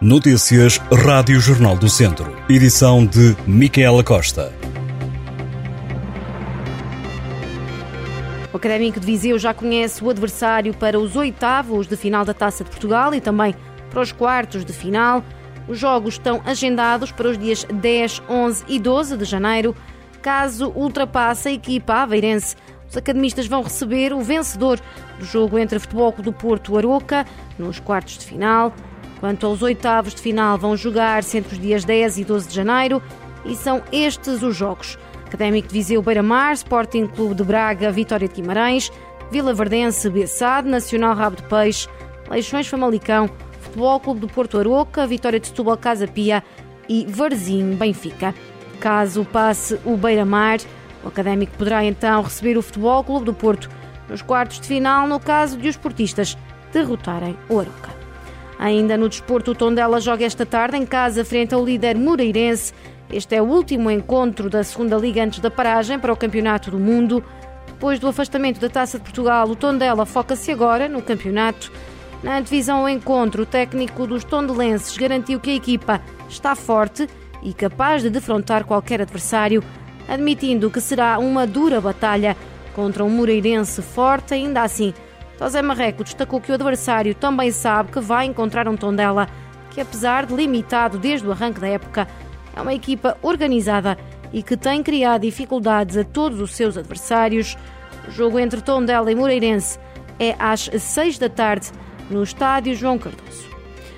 Notícias Rádio Jornal do Centro. Edição de Micaela Costa. O Académico de Viseu já conhece o adversário para os oitavos de final da Taça de Portugal e também para os quartos de final. Os jogos estão agendados para os dias 10, 11 e 12 de janeiro. Caso ultrapasse a equipa aveirense, os academistas vão receber o vencedor do jogo entre Futebol do Porto Aroca nos quartos de final. Quanto aos oitavos de final, vão jogar-se entre os dias 10 e 12 de janeiro e são estes os jogos. Académico de Viseu Beira-Mar, Sporting Clube de Braga, Vitória de Guimarães, Vila Verdense, Bessade, Nacional Rabo de Peixe, Leixões Famalicão, Futebol Clube do Porto Aroca, Vitória de Setúbal Casa Pia e Varzim Benfica. Caso passe o Beira-Mar, o Académico poderá então receber o Futebol Clube do Porto nos quartos de final, no caso de os portistas derrotarem o Aroca. Ainda no desporto, o Tondela joga esta tarde em casa frente ao líder Moreirense. Este é o último encontro da segunda Liga antes da paragem para o Campeonato do Mundo. Depois do afastamento da Taça de Portugal, o Tondela foca-se agora no campeonato. Na divisão ao encontro, o técnico dos tondelenses garantiu que a equipa está forte e capaz de defrontar qualquer adversário, admitindo que será uma dura batalha contra um Moreirense forte, ainda assim José Marreco destacou que o adversário também sabe que vai encontrar um Tondela que, apesar de limitado desde o arranque da época, é uma equipa organizada e que tem criado dificuldades a todos os seus adversários. O jogo entre Tondela e Moreirense é às 6 da tarde no estádio João Cardoso.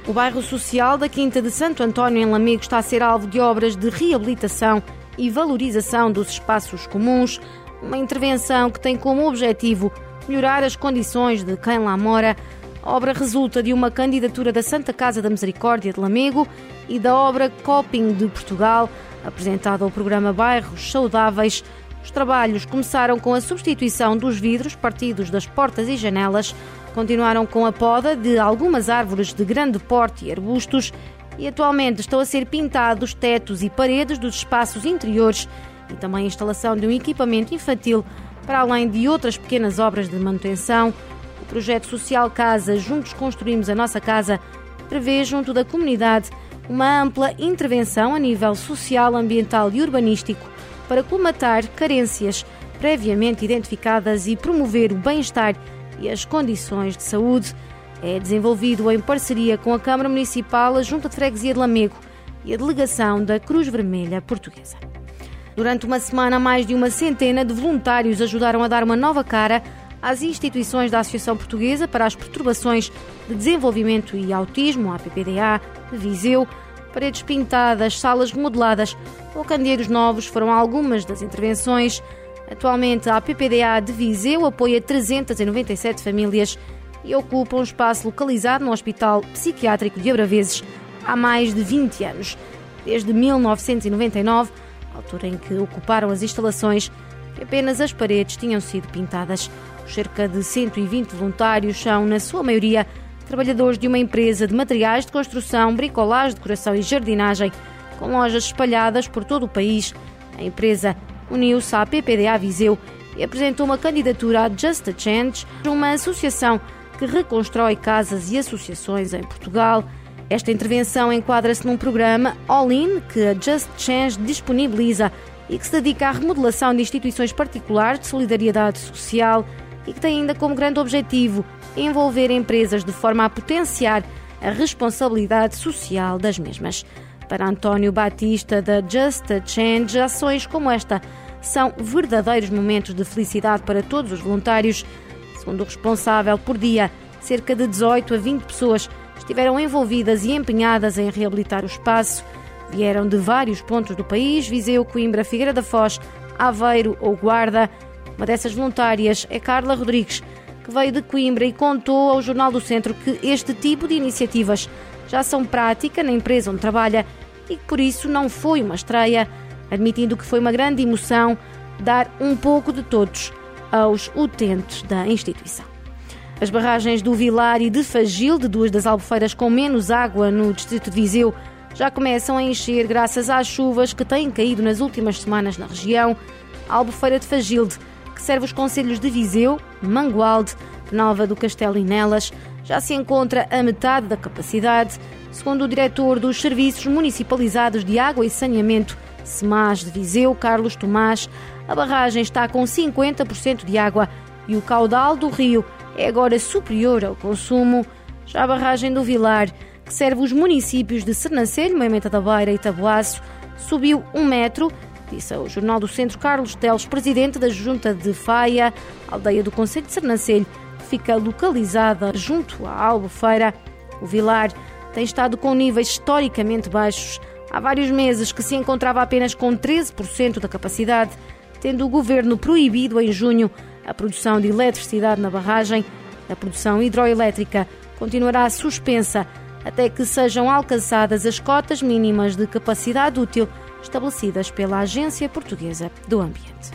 O bairro social da Quinta de Santo António em Lamego está a ser alvo de obras de reabilitação e valorização dos espaços comuns, uma intervenção que tem como objetivo melhorar as condições de quem lá mora. A obra resulta de uma candidatura da Santa Casa da Misericórdia de Lamego e da obra Coping de Portugal, apresentada ao programa Bairros Saudáveis. Os trabalhos começaram com a substituição dos vidros partidos das portas e janelas, continuaram com a poda de algumas árvores de grande porte e arbustos e atualmente estão a ser pintados tetos e paredes dos espaços interiores e também a instalação de um equipamento infantil para além de outras pequenas obras de manutenção, o projeto social Casa Juntos Construímos a Nossa Casa prevê, junto da comunidade, uma ampla intervenção a nível social, ambiental e urbanístico para colmatar carências previamente identificadas e promover o bem-estar e as condições de saúde. É desenvolvido em parceria com a Câmara Municipal, a Junta de Freguesia de Lamego e a Delegação da Cruz Vermelha Portuguesa. Durante uma semana, mais de uma centena de voluntários ajudaram a dar uma nova cara às instituições da Associação Portuguesa para as Perturbações de Desenvolvimento e Autismo, a APPDA, de Viseu. Paredes pintadas, salas remodeladas ou candeeiros novos foram algumas das intervenções. Atualmente, a APPDA de Viseu apoia 397 famílias e ocupa um espaço localizado no Hospital Psiquiátrico de Abraveses há mais de 20 anos. Desde 1999, altura em que ocuparam as instalações, apenas as paredes tinham sido pintadas. Cerca de 120 voluntários são, na sua maioria, trabalhadores de uma empresa de materiais de construção, bricolagem, decoração e jardinagem, com lojas espalhadas por todo o país. A empresa uniu-se à PPDA Viseu e apresentou uma candidatura à Just a Change, uma associação que reconstrói casas e associações em Portugal. Esta intervenção enquadra-se num programa All-In que a Just Change disponibiliza e que se dedica à remodelação de instituições particulares de solidariedade social e que tem ainda como grande objetivo envolver empresas de forma a potenciar a responsabilidade social das mesmas. Para António Batista da Just Change, ações como esta são verdadeiros momentos de felicidade para todos os voluntários. Segundo o responsável, por dia, cerca de 18 a 20 pessoas estiveram envolvidas e empenhadas em reabilitar o espaço. Vieram de vários pontos do país, Viseu, Coimbra, Figueira da Foz, Aveiro ou Guarda. Uma dessas voluntárias é Carla Rodrigues, que veio de Coimbra e contou ao Jornal do Centro que este tipo de iniciativas já são prática na empresa onde trabalha e que por isso não foi uma estreia, admitindo que foi uma grande emoção dar um pouco de todos aos utentes da instituição. As barragens do Vilar e de Fagil, de duas das albufeiras com menos água no distrito de Viseu, já começam a encher graças às chuvas que têm caído nas últimas semanas na região. A albufeira de Fagilde, que serve os conselhos de Viseu, Mangualde, Nova do Castelo e Nelas, já se encontra a metade da capacidade. Segundo o diretor dos Serviços Municipalizados de Água e Saneamento, SEMAS de Viseu, Carlos Tomás, a barragem está com 50% de água e o caudal do rio é agora superior ao consumo. Já a barragem do Vilar, que serve os municípios de Sernancelho, Moimenta da Beira e Taboaço, subiu um metro, disse ao Jornal do Centro Carlos Teles, presidente da Junta de Faia, aldeia do Conselho de Sernancelho, que fica localizada junto à Albufeira. O Vilar tem estado com níveis historicamente baixos. Há vários meses que se encontrava apenas com 13% da capacidade, tendo o governo proibido em junho a produção de eletricidade na barragem. A produção hidroelétrica continuará suspensa até que sejam alcançadas as cotas mínimas de capacidade útil estabelecidas pela Agência Portuguesa do Ambiente.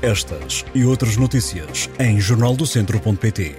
Estas e outras notícias em jornaldocentro.pt.